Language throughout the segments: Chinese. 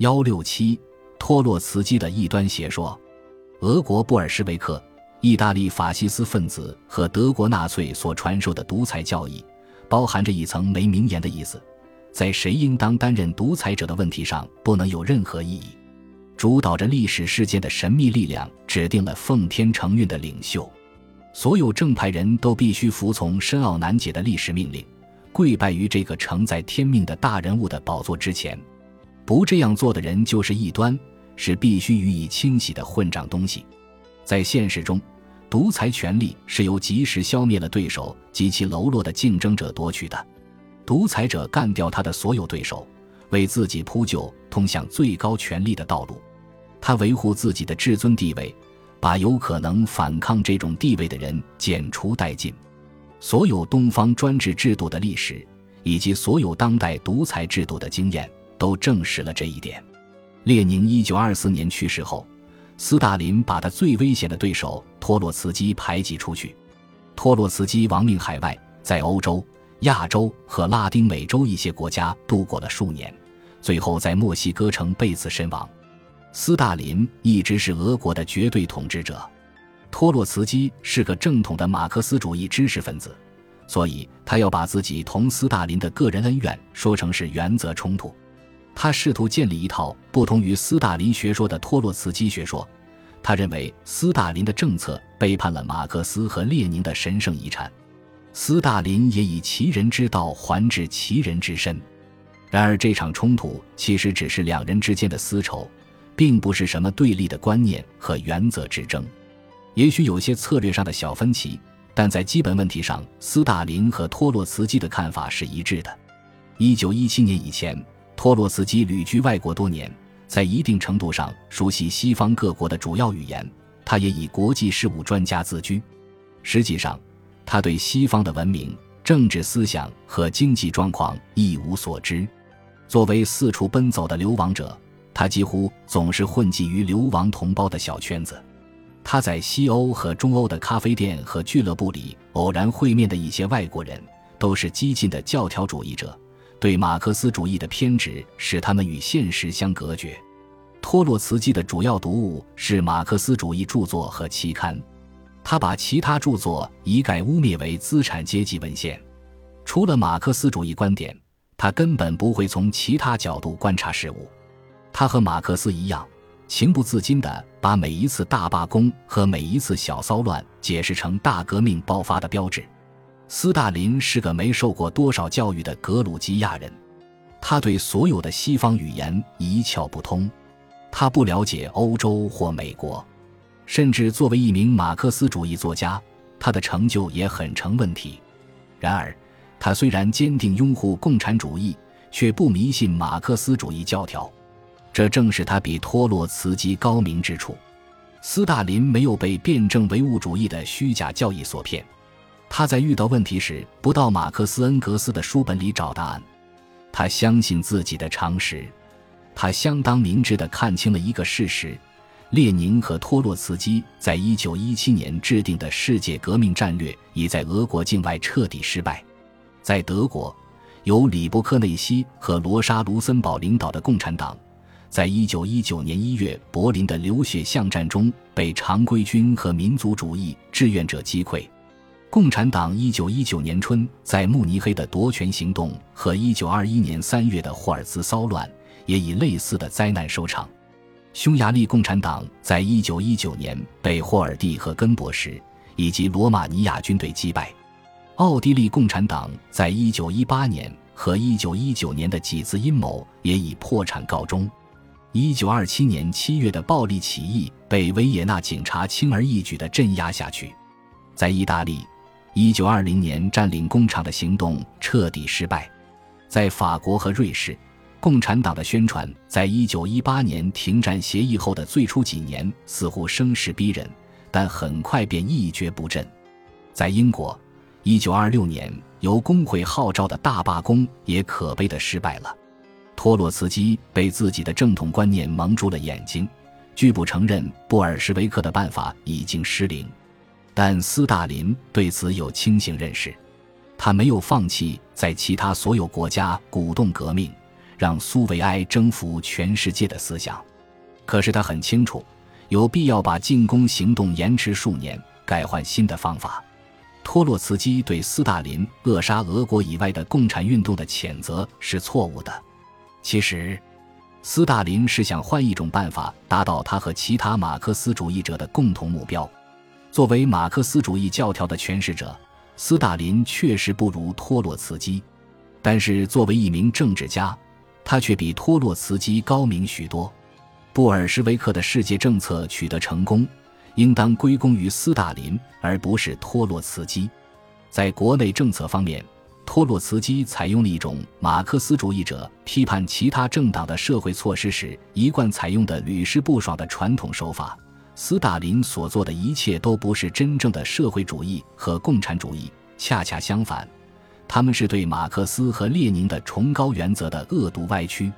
幺六七，托洛茨基的异端邪说，俄国布尔什维克、意大利法西斯分子和德国纳粹所传授的独裁教义，包含着一层没名言的意思，在谁应当担任独裁者的问题上不能有任何意义。主导着历史事件的神秘力量指定了奉天承运的领袖，所有正派人都必须服从深奥难解的历史命令，跪拜于这个承载天命的大人物的宝座之前。不这样做的人就是异端，是必须予以清洗的混账东西。在现实中，独裁权力是由及时消灭了对手及其喽啰的竞争者夺取的。独裁者干掉他的所有对手，为自己铺就通向最高权力的道路。他维护自己的至尊地位，把有可能反抗这种地位的人剪除殆尽。所有东方专制制度的历史，以及所有当代独裁制度的经验。都证实了这一点。列宁一九二四年去世后，斯大林把他最危险的对手托洛茨基排挤出去。托洛茨基亡命海外，在欧洲、亚洲和拉丁美洲一些国家度过了数年，最后在墨西哥城被刺身亡。斯大林一直是俄国的绝对统治者。托洛茨基是个正统的马克思主义知识分子，所以他要把自己同斯大林的个人恩怨说成是原则冲突。他试图建立一套不同于斯大林学说的托洛茨基学说。他认为斯大林的政策背叛了马克思和列宁的神圣遗产。斯大林也以其人之道还治其人之身。然而，这场冲突其实只是两人之间的私仇，并不是什么对立的观念和原则之争。也许有些策略上的小分歧，但在基本问题上，斯大林和托洛茨基的看法是一致的。一九一七年以前。托洛茨基旅居外国多年，在一定程度上熟悉西方各国的主要语言。他也以国际事务专家自居。实际上，他对西方的文明、政治思想和经济状况一无所知。作为四处奔走的流亡者，他几乎总是混迹于流亡同胞的小圈子。他在西欧和中欧的咖啡店和俱乐部里偶然会面的一些外国人，都是激进的教条主义者。对马克思主义的偏执使他们与现实相隔绝。托洛茨基的主要读物是马克思主义著作和期刊，他把其他著作一概污蔑为资产阶级文献。除了马克思主义观点，他根本不会从其他角度观察事物。他和马克思一样，情不自禁地把每一次大罢工和每一次小骚乱解释成大革命爆发的标志。斯大林是个没受过多少教育的格鲁吉亚人，他对所有的西方语言一窍不通，他不了解欧洲或美国，甚至作为一名马克思主义作家，他的成就也很成问题。然而，他虽然坚定拥护共产主义，却不迷信马克思主义教条，这正是他比托洛茨基高明之处。斯大林没有被辩证唯物主义的虚假教义所骗。他在遇到问题时，不到马克思恩格斯的书本里找答案，他相信自己的常识，他相当明智地看清了一个事实：列宁和托洛茨基在一九一七年制定的世界革命战略已在俄国境外彻底失败。在德国，由里伯克内西和罗莎卢森堡领导的共产党，在一九一九年一月柏林的流血巷战中被常规军和民族主义志愿者击溃。共产党一九一九年春在慕尼黑的夺权行动和一九二一年三月的霍尔兹骚乱也以类似的灾难收场。匈牙利共产党在一九一九年被霍尔蒂和根博什以及罗马尼亚军队击败。奥地利共产党在一九一八年和一九一九年的几次阴谋也以破产告终。一九二七年七月的暴力起义被维也纳警察轻而易举地镇压下去。在意大利。一九二零年占领工厂的行动彻底失败，在法国和瑞士，共产党的宣传在一九一八年停战协议后的最初几年似乎声势逼人，但很快便一蹶不振。在英国，一九二六年由工会号召的大罢工也可悲的失败了。托洛茨基被自己的正统观念蒙住了眼睛，拒不承认布尔什维克的办法已经失灵。但斯大林对此有清醒认识，他没有放弃在其他所有国家鼓动革命，让苏维埃征服全世界的思想。可是他很清楚，有必要把进攻行动延迟数年，改换新的方法。托洛茨基对斯大林扼杀俄国以外的共产运动的谴责是错误的。其实，斯大林是想换一种办法达到他和其他马克思主义者的共同目标。作为马克思主义教条的诠释者，斯大林确实不如托洛茨基，但是作为一名政治家，他却比托洛茨基高明许多。布尔什维克的世界政策取得成功。应当归功于斯大林，而不是托洛茨基。在国内政策方面，托洛茨基采用了一种马克思主义者批判其他政党的社会措施时一贯采用的屡试不爽的传统手法。斯大林所做的一切都不是真正的社会主义和共产主义，恰恰相反，他们是对马克思和列宁的崇高原则的恶毒歪曲。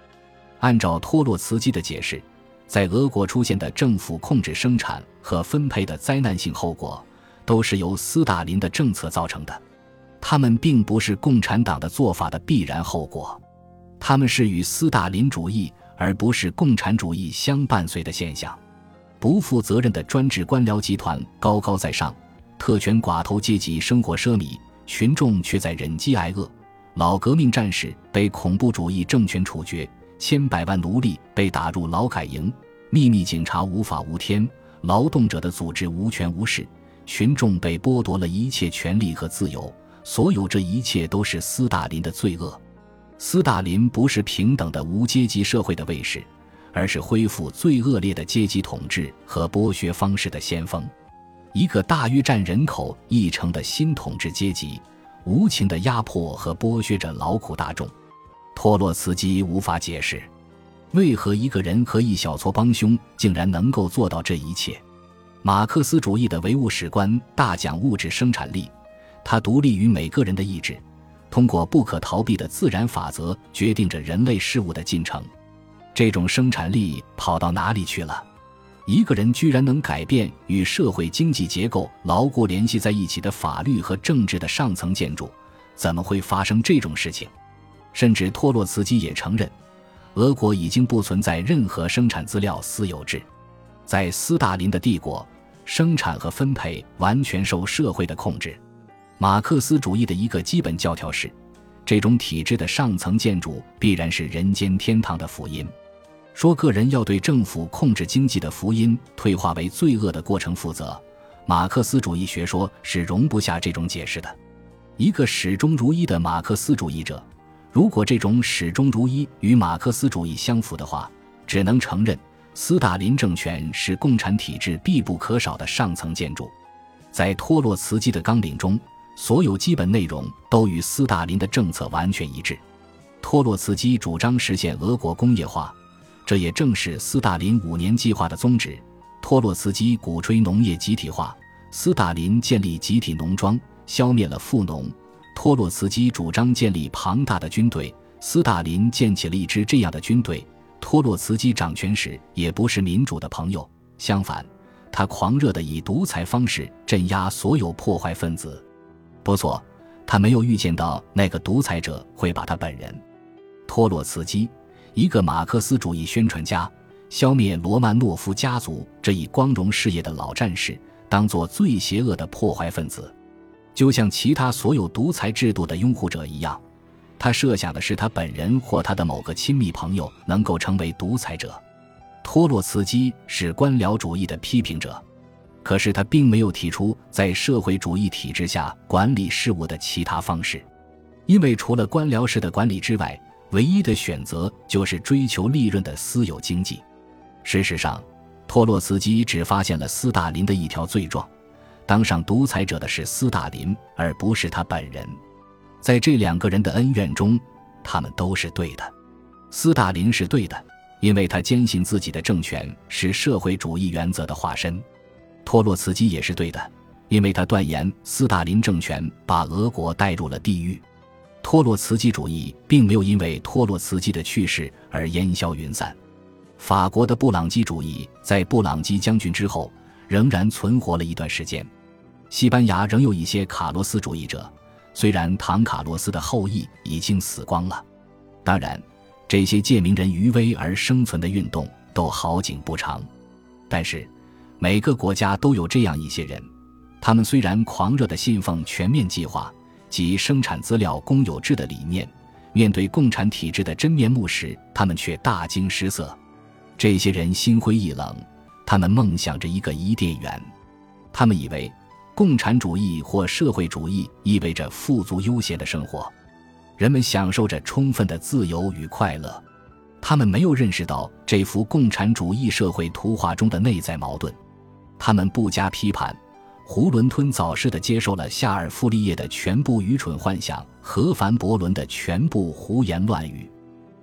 按照托洛茨基的解释。在俄国出现的政府控制生产和分配的灾难性后果，都是由斯大林的政策造成的。他们并不是共产党的做法的必然后果，他们是与斯大林主义而不是共产主义相伴随的现象。不负责任的专制官僚集团高高在上，特权寡头阶级生活奢靡，群众却在忍饥挨饿。老革命战士被恐怖主义政权处决。千百万奴隶被打入劳改营，秘密警察无法无天，劳动者的组织无权无势，群众被剥夺了一切权利和自由。所有这一切都是斯大林的罪恶。斯大林不是平等的无阶级社会的卫士，而是恢复最恶劣的阶级统治和剥削方式的先锋。一个大约占人口一成的新统治阶级，无情的压迫和剥削着劳苦大众。托洛茨基无法解释，为何一个人和一小撮帮凶竟然能够做到这一切。马克思主义的唯物史观大讲物质生产力，它独立于每个人的意志，通过不可逃避的自然法则决定着人类事物的进程。这种生产力跑到哪里去了？一个人居然能改变与社会经济结构牢固联系在一起的法律和政治的上层建筑，怎么会发生这种事情？甚至托洛茨基也承认，俄国已经不存在任何生产资料私有制。在斯大林的帝国，生产和分配完全受社会的控制。马克思主义的一个基本教条是，这种体制的上层建筑必然是人间天堂的福音。说个人要对政府控制经济的福音退化为罪恶的过程负责，马克思主义学说是容不下这种解释的。一个始终如一的马克思主义者。如果这种始终如一与马克思主义相符的话，只能承认斯大林政权是共产体制必不可少的上层建筑。在托洛茨基的纲领中，所有基本内容都与斯大林的政策完全一致。托洛茨基主张实现俄国工业化，这也正是斯大林五年计划的宗旨。托洛茨基鼓吹农业集体化，斯大林建立集体农庄，消灭了富农。托洛茨基主张建立庞大的军队，斯大林建起了一支这样的军队。托洛茨基掌权时也不是民主的朋友，相反，他狂热地以独裁方式镇压所有破坏分子。不错，他没有预见到那个独裁者会把他本人——托洛茨基，一个马克思主义宣传家，消灭罗曼诺夫家族这一光荣事业的老战士，当做最邪恶的破坏分子。就像其他所有独裁制度的拥护者一样，他设想的是他本人或他的某个亲密朋友能够成为独裁者。托洛茨基是官僚主义的批评者，可是他并没有提出在社会主义体制下管理事务的其他方式，因为除了官僚式的管理之外，唯一的选择就是追求利润的私有经济。事实上，托洛茨基只发现了斯大林的一条罪状。当上独裁者的是斯大林，而不是他本人。在这两个人的恩怨中，他们都是对的。斯大林是对的，因为他坚信自己的政权是社会主义原则的化身。托洛茨基也是对的，因为他断言斯大林政权把俄国带入了地狱。托洛茨基主义并没有因为托洛茨基的去世而烟消云散。法国的布朗基主义在布朗基将军之后。仍然存活了一段时间，西班牙仍有一些卡洛斯主义者，虽然唐卡洛斯的后裔已经死光了。当然，这些借名人余威而生存的运动都好景不长。但是，每个国家都有这样一些人，他们虽然狂热地信奉全面计划及生产资料公有制的理念，面对共产体制的真面目时，他们却大惊失色。这些人心灰意冷，他们梦想着一个伊甸园，他们以为。共产主义或社会主义意味着富足悠闲的生活，人们享受着充分的自由与快乐。他们没有认识到这幅共产主义社会图画中的内在矛盾。他们不加批判，囫囵吞枣似的接受了夏尔·傅立叶的全部愚蠢幻想和凡·伯伦的全部胡言乱语。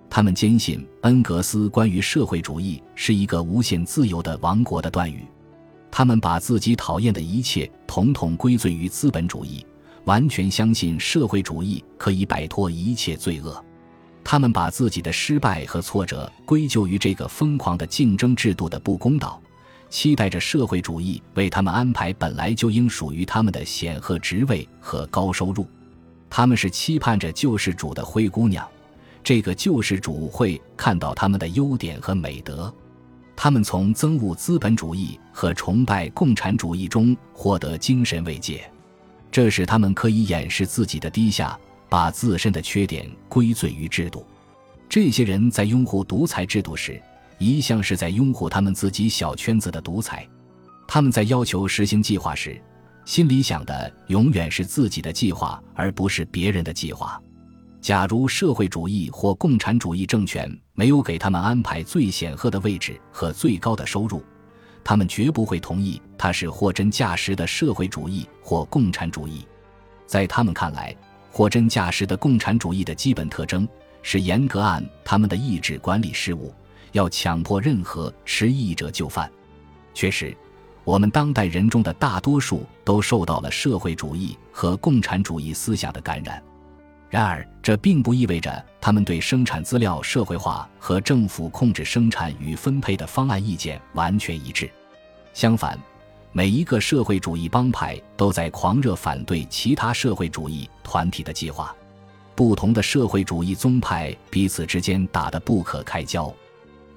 他们坚信恩格斯关于社会主义是一个无限自由的王国的断语。他们把自己讨厌的一切统统归罪于资本主义，完全相信社会主义可以摆脱一切罪恶。他们把自己的失败和挫折归咎于这个疯狂的竞争制度的不公道，期待着社会主义为他们安排本来就应属于他们的显赫职位和高收入。他们是期盼着救世主的灰姑娘，这个救世主会看到他们的优点和美德。他们从憎恶资本主义和崇拜共产主义中获得精神慰藉，这使他们可以掩饰自己的低下，把自身的缺点归罪于制度。这些人在拥护独裁制度时，一向是在拥护他们自己小圈子的独裁；他们在要求实行计划时，心里想的永远是自己的计划，而不是别人的计划。假如社会主义或共产主义政权没有给他们安排最显赫的位置和最高的收入，他们绝不会同意它是货真价实的社会主义或共产主义。在他们看来，货真价实的共产主义的基本特征是严格按他们的意志管理事务，要强迫任何迟疑者就范。确实，我们当代人中的大多数都受到了社会主义和共产主义思想的感染。然而，这并不意味着他们对生产资料社会化和政府控制生产与分配的方案意见完全一致。相反，每一个社会主义帮派都在狂热反对其他社会主义团体的计划。不同的社会主义宗派彼此之间打得不可开交。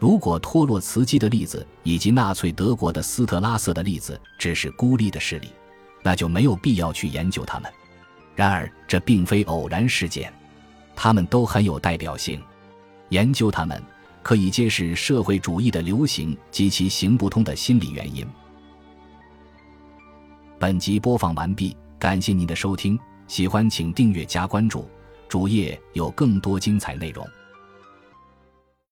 如果托洛茨基的例子以及纳粹德国的斯特拉瑟的例子只是孤立的事例，那就没有必要去研究他们。然而，这并非偶然事件，他们都很有代表性。研究他们，可以揭示社会主义的流行及其行不通的心理原因。本集播放完毕，感谢您的收听，喜欢请订阅加关注，主页有更多精彩内容。